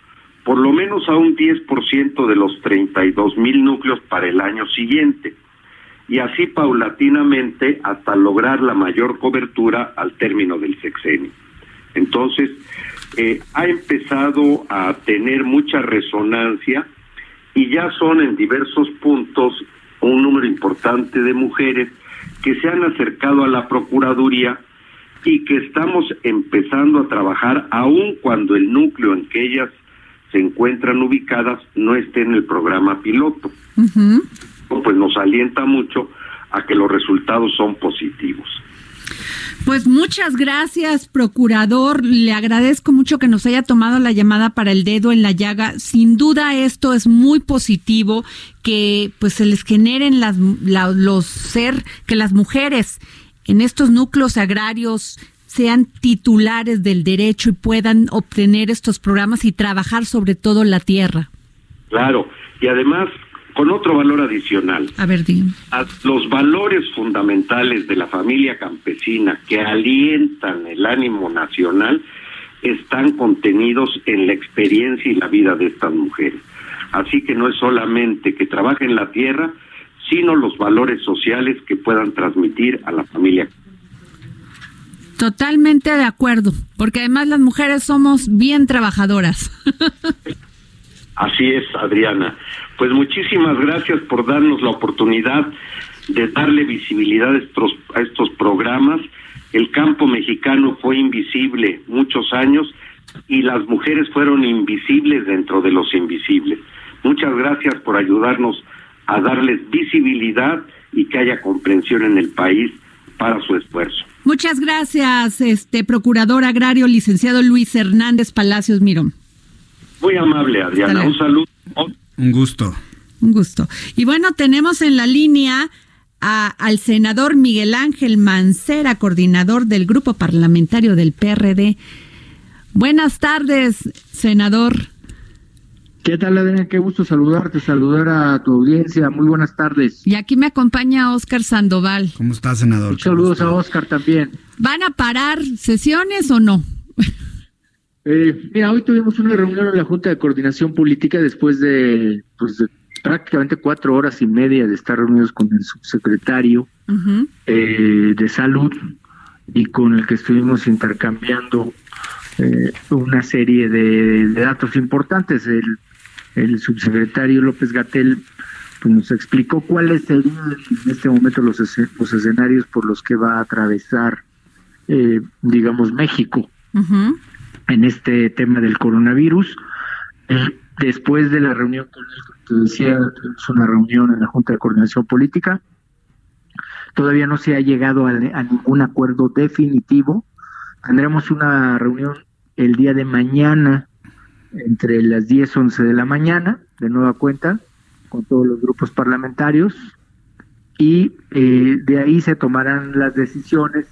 por lo menos a un 10% de los 32 mil núcleos para el año siguiente y así paulatinamente hasta lograr la mayor cobertura al término del sexenio. Entonces, eh, ha empezado a tener mucha resonancia y ya son en diversos puntos un número importante de mujeres que se han acercado a la Procuraduría y que estamos empezando a trabajar aun cuando el núcleo en que ellas se encuentran ubicadas no esté en el programa piloto. Pues nos alienta mucho a que los resultados son positivos. Pues muchas gracias, procurador. Le agradezco mucho que nos haya tomado la llamada para el dedo en la llaga. Sin duda esto es muy positivo que pues se les generen las los ser que las mujeres en estos núcleos agrarios sean titulares del derecho y puedan obtener estos programas y trabajar sobre todo la tierra. Claro, y además con otro valor adicional. A ver, Los valores fundamentales de la familia campesina que alientan el ánimo nacional están contenidos en la experiencia y la vida de estas mujeres. Así que no es solamente que trabajen la tierra, sino los valores sociales que puedan transmitir a la familia. Totalmente de acuerdo, porque además las mujeres somos bien trabajadoras. Así es, Adriana. Pues muchísimas gracias por darnos la oportunidad de darle visibilidad a estos, a estos programas. El campo mexicano fue invisible muchos años y las mujeres fueron invisibles dentro de los invisibles. Muchas gracias por ayudarnos a darles visibilidad y que haya comprensión en el país para su esfuerzo. Muchas gracias, este procurador agrario licenciado Luis Hernández Palacios Mirón. Muy amable, Adriana. Un saludo. Un gusto. Un gusto. Y bueno, tenemos en la línea a, al senador Miguel Ángel Mancera, coordinador del grupo parlamentario del PRD. Buenas tardes, senador. ¿Qué tal, Adriana? Qué gusto saludarte, saludar a tu audiencia. Muy buenas tardes. Y aquí me acompaña Oscar Sandoval. ¿Cómo estás, senador? saludos a Oscar también. ¿Van a parar sesiones o no? Eh, mira, hoy tuvimos una reunión en la Junta de Coordinación Política después de, pues, prácticamente cuatro horas y media de estar reunidos con el subsecretario eh, de Salud y con el que estuvimos intercambiando eh, una serie de, de, datos importantes. El el subsecretario López Gatel pues, nos explicó cuáles serían en este momento los, los escenarios por los que va a atravesar, eh, digamos, México en este tema del coronavirus. Eh, después de la reunión él, te decía, es una reunión en la Junta de Coordinación Política, Todavía no se ha llegado a, a ningún acuerdo definitivo. Tendremos una reunión el día de mañana entre las 10 y 11 de la mañana, de nueva cuenta, con todos los grupos parlamentarios, y eh, de ahí se tomarán las decisiones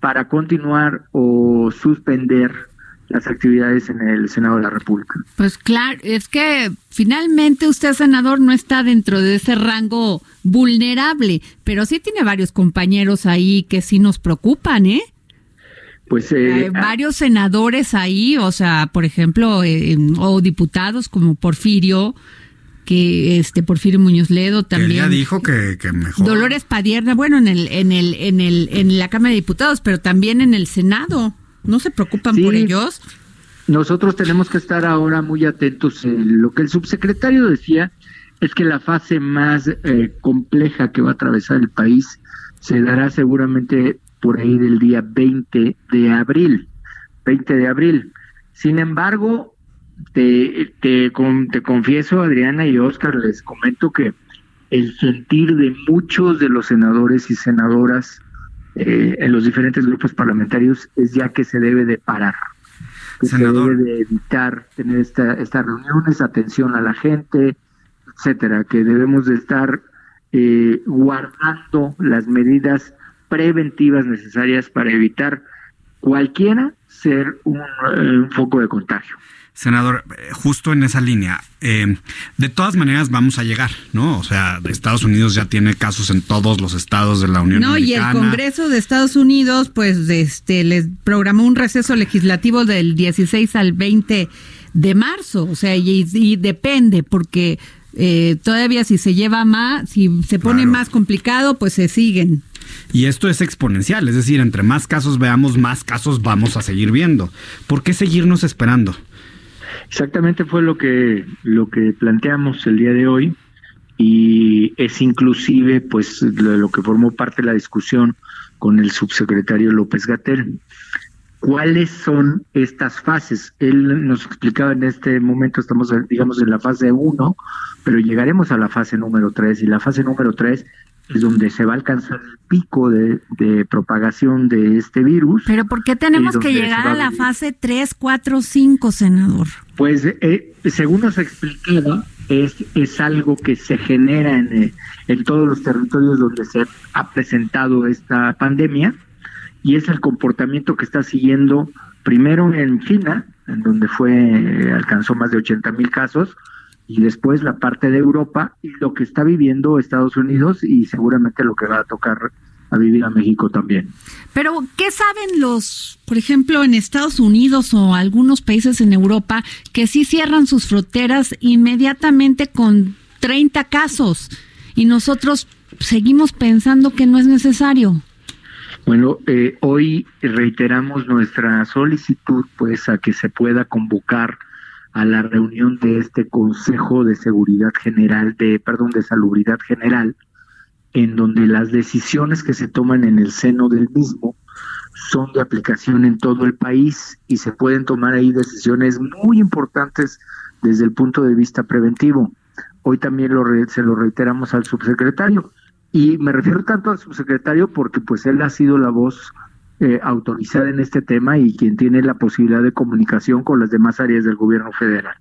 para continuar o suspender las actividades en el Senado de la República. Pues claro, es que finalmente usted, senador, no está dentro de ese rango vulnerable, pero sí tiene varios compañeros ahí que sí nos preocupan, ¿eh? Pues eh, varios senadores ahí, o sea, por ejemplo, eh, o diputados como Porfirio, que este Porfirio Muñoz Ledo también. ya dijo que, que, mejor. Dolores Padierna, bueno, en el, en el, en el, en la Cámara de Diputados, pero también en el Senado. ¿No se preocupan por ellos? Nosotros tenemos que estar ahora muy atentos. lo que el subsecretario decía es que la fase más eh, compleja que va a atravesar el país se dará seguramente por ahí del día 20 de abril. 20 de abril. Sin embargo, te, te, te confieso, Adriana y Oscar, les comento que el sentir de muchos de los senadores y senadoras eh, en los diferentes grupos parlamentarios es ya que se debe de parar, que se debe de evitar tener esta, estas reuniones, atención a la gente, etcétera, que debemos de estar eh, guardando las medidas preventivas necesarias para evitar cualquiera ser un, eh, un foco de contagio. Senador, eh, justo en esa línea, eh, de todas maneras vamos a llegar, ¿no? O sea, Estados Unidos ya tiene casos en todos los estados de la Unión no, Americana. No, y el Congreso de Estados Unidos, pues, este, les programó un receso legislativo del 16 al 20 de marzo, o sea, y, depende, porque eh, todavía si se lleva más, si se pone más complicado, pues se siguen. Y esto es exponencial, es decir, entre más casos veamos, más casos vamos a seguir viendo. ¿Por qué seguirnos esperando? Exactamente fue lo que lo que planteamos el día de hoy y es inclusive pues lo, que formó parte de la discusión con el subsecretario López Gatel. ¿Cuáles son estas fases? Él nos explicaba en este momento, estamos digamos en la fase 1, pero llegaremos a la fase número 3 y la fase número 3 es donde se va a alcanzar el pico de, propagación de este virus. Pero ¿por qué tenemos que llegar a, la fase 3, 4, 5, senador? Pues eh, según nos explicaba, es, es algo que se genera en, eh, en todos los territorios donde se ha presentado esta pandemia y es el comportamiento que está siguiendo primero en China, en donde fue alcanzó más de 80 mil casos, y después la parte de Europa y lo que está viviendo Estados Unidos y seguramente lo que va a tocar a vivir a México también. Pero, ¿qué saben los, por ejemplo, en Estados Unidos o algunos países en Europa que sí cierran sus fronteras inmediatamente con 30 casos y nosotros seguimos pensando que no es necesario? Bueno, eh, hoy reiteramos nuestra solicitud pues a que se pueda convocar a la reunión de este Consejo de Seguridad General, de, perdón, de Salubridad General, en donde las decisiones que se toman en el seno del mismo son de aplicación en todo el país y se pueden tomar ahí decisiones muy importantes desde el punto de vista preventivo. Hoy también lo se lo reiteramos al subsecretario y me refiero tanto al subsecretario porque pues él ha sido la voz eh, autorizada en este tema y quien tiene la posibilidad de comunicación con las demás áreas del gobierno federal.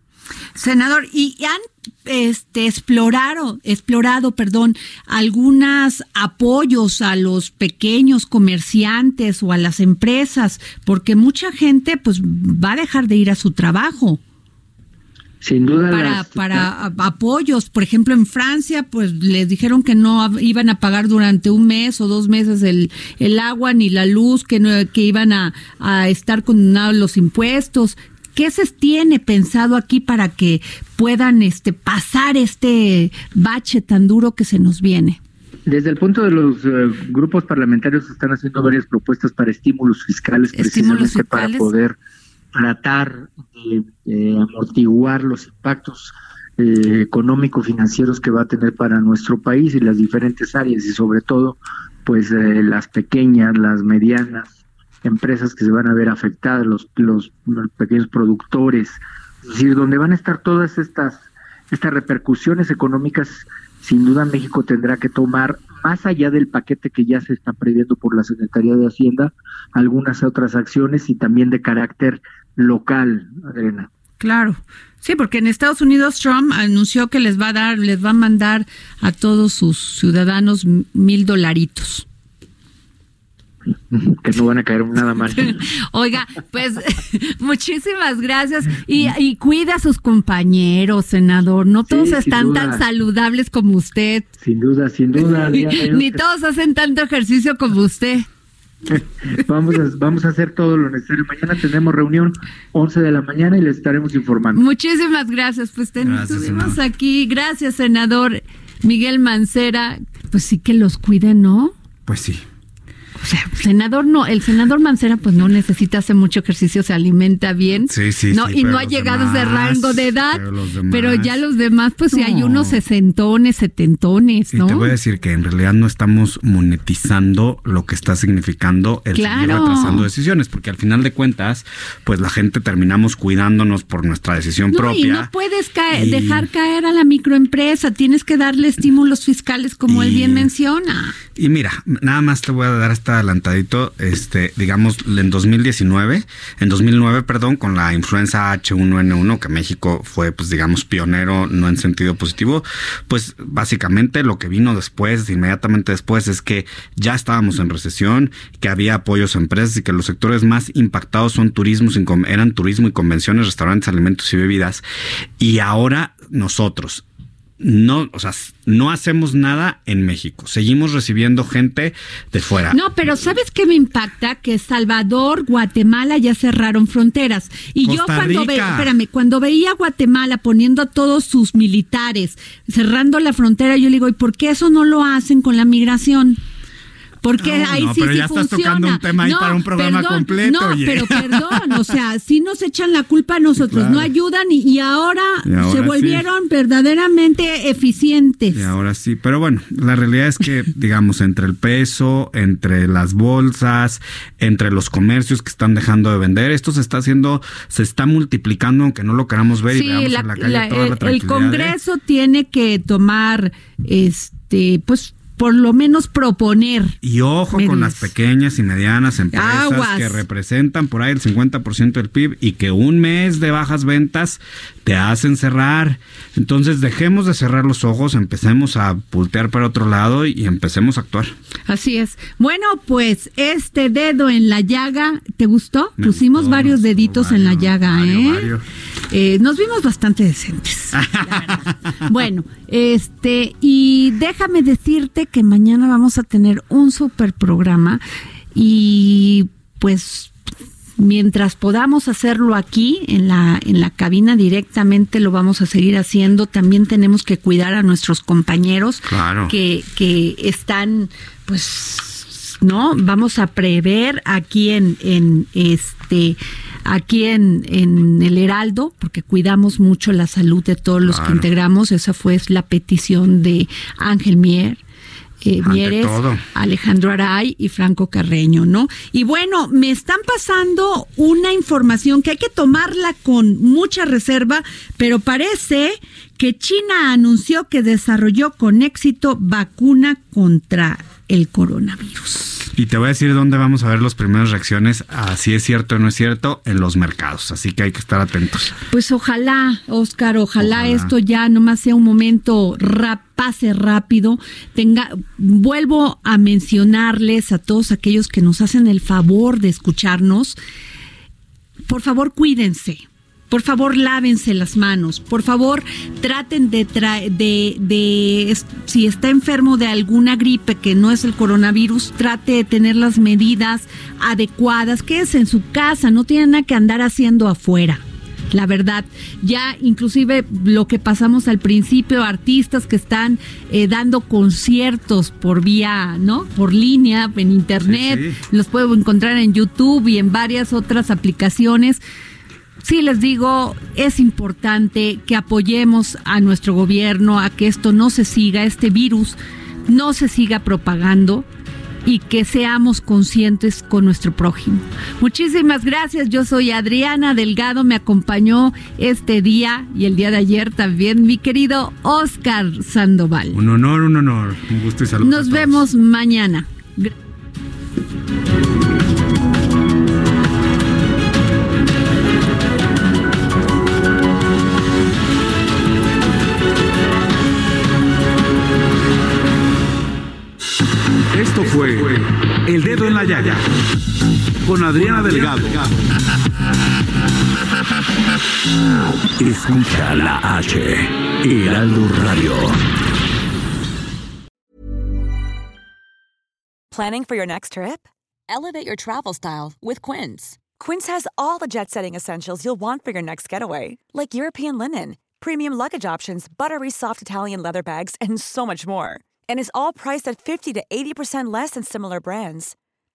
Senador, ¿y han este, explorado, explorado, perdón, algunos apoyos a los pequeños comerciantes o a las empresas? Porque mucha gente pues va a dejar de ir a su trabajo. Sin duda. Para, para apoyos, por ejemplo, en Francia, pues les dijeron que no iban a pagar durante un mes o dos meses el, el agua ni la luz, que, no, que iban a, a estar condenados los impuestos. ¿Qué se tiene pensado aquí para que puedan este, pasar este bache tan duro que se nos viene? Desde el punto de los eh, grupos parlamentarios están haciendo varias propuestas para estímulos fiscales, precisamente para poder tratar de, amortiguar los impactos eh, económico-financieros que va a tener para nuestro país y las diferentes áreas y sobre todo pues eh, las pequeñas, las medianas empresas que se van a ver afectadas, los, los, pequeños productores, es decir, donde van a estar todas estas, estas repercusiones económicas, sin duda México tendrá que tomar más allá del paquete que ya se está previendo por la Secretaría de Hacienda, algunas otras acciones y también de carácter local, Adriana. Claro. Sí, porque en Estados Unidos Trump anunció que les va a dar, les va a mandar a todos sus ciudadanos mil dolaritos. Que no van a caer nada mal. Oiga, pues muchísimas gracias y, y cuida a sus compañeros, senador. No todos están tan saludables como usted. Sin duda, sin duda. Ni todos hacen tanto ejercicio como usted. vamos, a, vamos a hacer todo lo necesario. Mañana tenemos reunión 11 de la mañana y les estaremos informando. Muchísimas gracias. Pues tenemos aquí. Gracias, senador Miguel Mancera. Pues sí que los cuide, ¿no? Pues sí. Senador no, el senador Mancera pues no necesita hacer mucho ejercicio, se alimenta bien. Sí, sí, no, y no ha llegado a ese rango de edad. Pero, ya los demás, pues sí hay unos sesentones, setentones, ¿no? Y te voy a decir que en realidad no estamos monetizando lo que está significando el seguir retrasando decisiones, porque al final de cuentas, pues la gente terminamos cuidándonos por nuestra decisión propia. Y no puedes dejar caer a la microempresa, tienes que darle estímulos fiscales como él bien menciona. Y mira, nada más te voy a dar este adelantadito, este, digamos, en 2019, en 2009, perdón, con la influenza H1N1, que México fue, pues, digamos, pionero, no en sentido positivo, pues, básicamente lo que vino después, inmediatamente después, es que ya estábamos en recesión, que había apoyos a empresas y que los sectores más impactados son turismo, eran turismo y convenciones, restaurantes, alimentos y bebidas. Y ahora nosotros, no, o sea, no hacemos nada en México. Seguimos recibiendo gente de fuera. No, pero ¿sabes qué me impacta? Que Salvador, Guatemala ya cerraron fronteras. Y yo cuando veía, espérame, cuando veía Guatemala poniendo a todos sus militares cerrando la frontera, yo le digo, ¿y por qué eso no lo hacen con la migración? Porque ahí sí, pero ya estás tocando un tema ahí para un programa completo. No, pero perdón, o sea, sí nos echan la culpa a nosotros, no ayudan y, ahora, se volvieron verdaderamente eficientes. Y ahora sí, pero bueno, la realidad es que, digamos, entre el peso, entre las bolsas, entre los comercios que están dejando de vender, esto se está haciendo, se está multiplicando, aunque no lo queramos ver y veamos en la calle toda la El Congreso tiene que tomar, este, pues por lo menos proponer. Y ojo con las pequeñas y medianas empresas que representan por ahí el 50% del PIB y que un mes de bajas ventas te hacen cerrar. Entonces dejemos de cerrar los ojos, empecemos a pultear para otro lado y empecemos a actuar. Así es. Bueno, pues este dedo en la llaga, ¿te gustó? Pusimos varios deditos en la llaga, ¿eh? ¿Eh? Nos vimos bastante decentes. bueno, este, y déjame decirte que mañana vamos a tener un super programa y pues mientras podamos hacerlo aquí en la en la cabina directamente lo vamos a seguir haciendo también tenemos que cuidar a nuestros compañeros que que están pues no vamos a prever aquí en en este aquí en, en el Heraldo, porque cuidamos mucho la salud de todos los que integramos. Esa fue la petición de Ángel Mier. Eh, Mieres, Alejandro Aray y Franco Carreño, ¿no? Y bueno, me están pasando una información que hay que tomarla con mucha reserva, pero parece que China anunció que desarrolló con éxito vacuna contra el coronavirus. Y te voy a decir dónde vamos a ver las primeras reacciones a si es cierto o no es cierto en los mercados. Así que hay que estar atentos. Pues ojalá, Oscar, ojalá, esto ya nomás sea un momento pase rápido. Tenga, vuelvo a mencionarles a todos aquellos que nos hacen el favor de escucharnos. Por favor, cuídense por favor, lávense las manos. Por favor, traten de, de, de, si está enfermo de alguna gripe que no es el coronavirus, trate de tener las medidas adecuadas. Quédese en su casa, no tiene nada que andar haciendo afuera. La verdad, ya inclusive lo que pasamos al principio, artistas que están eh, dando conciertos por vía, ¿no? Por línea, en internet, los puedo encontrar en YouTube y en varias otras aplicaciones sí les digo, es importante que apoyemos a nuestro gobierno a que esto no se siga, este virus no se siga propagando. y que seamos conscientes con nuestro prójimo. Muchísimas gracias. Yo soy Adriana Delgado. Me acompañó este día y el día de ayer también mi querido Oscar Sandoval. Un honor, un honor. Un gusto y saludos. Nos vemos mañana. La Yaya con Adriana Delgado. Escucha la H, Heraldo Radio. Planning for your next trip? Elevate your travel style with Quince. Quince has all the jet setting essentials you'll want for your next getaway, like European linen, premium luggage options, buttery soft Italian leather bags, and so much more. And is all priced at 50 to 80% less than similar brands.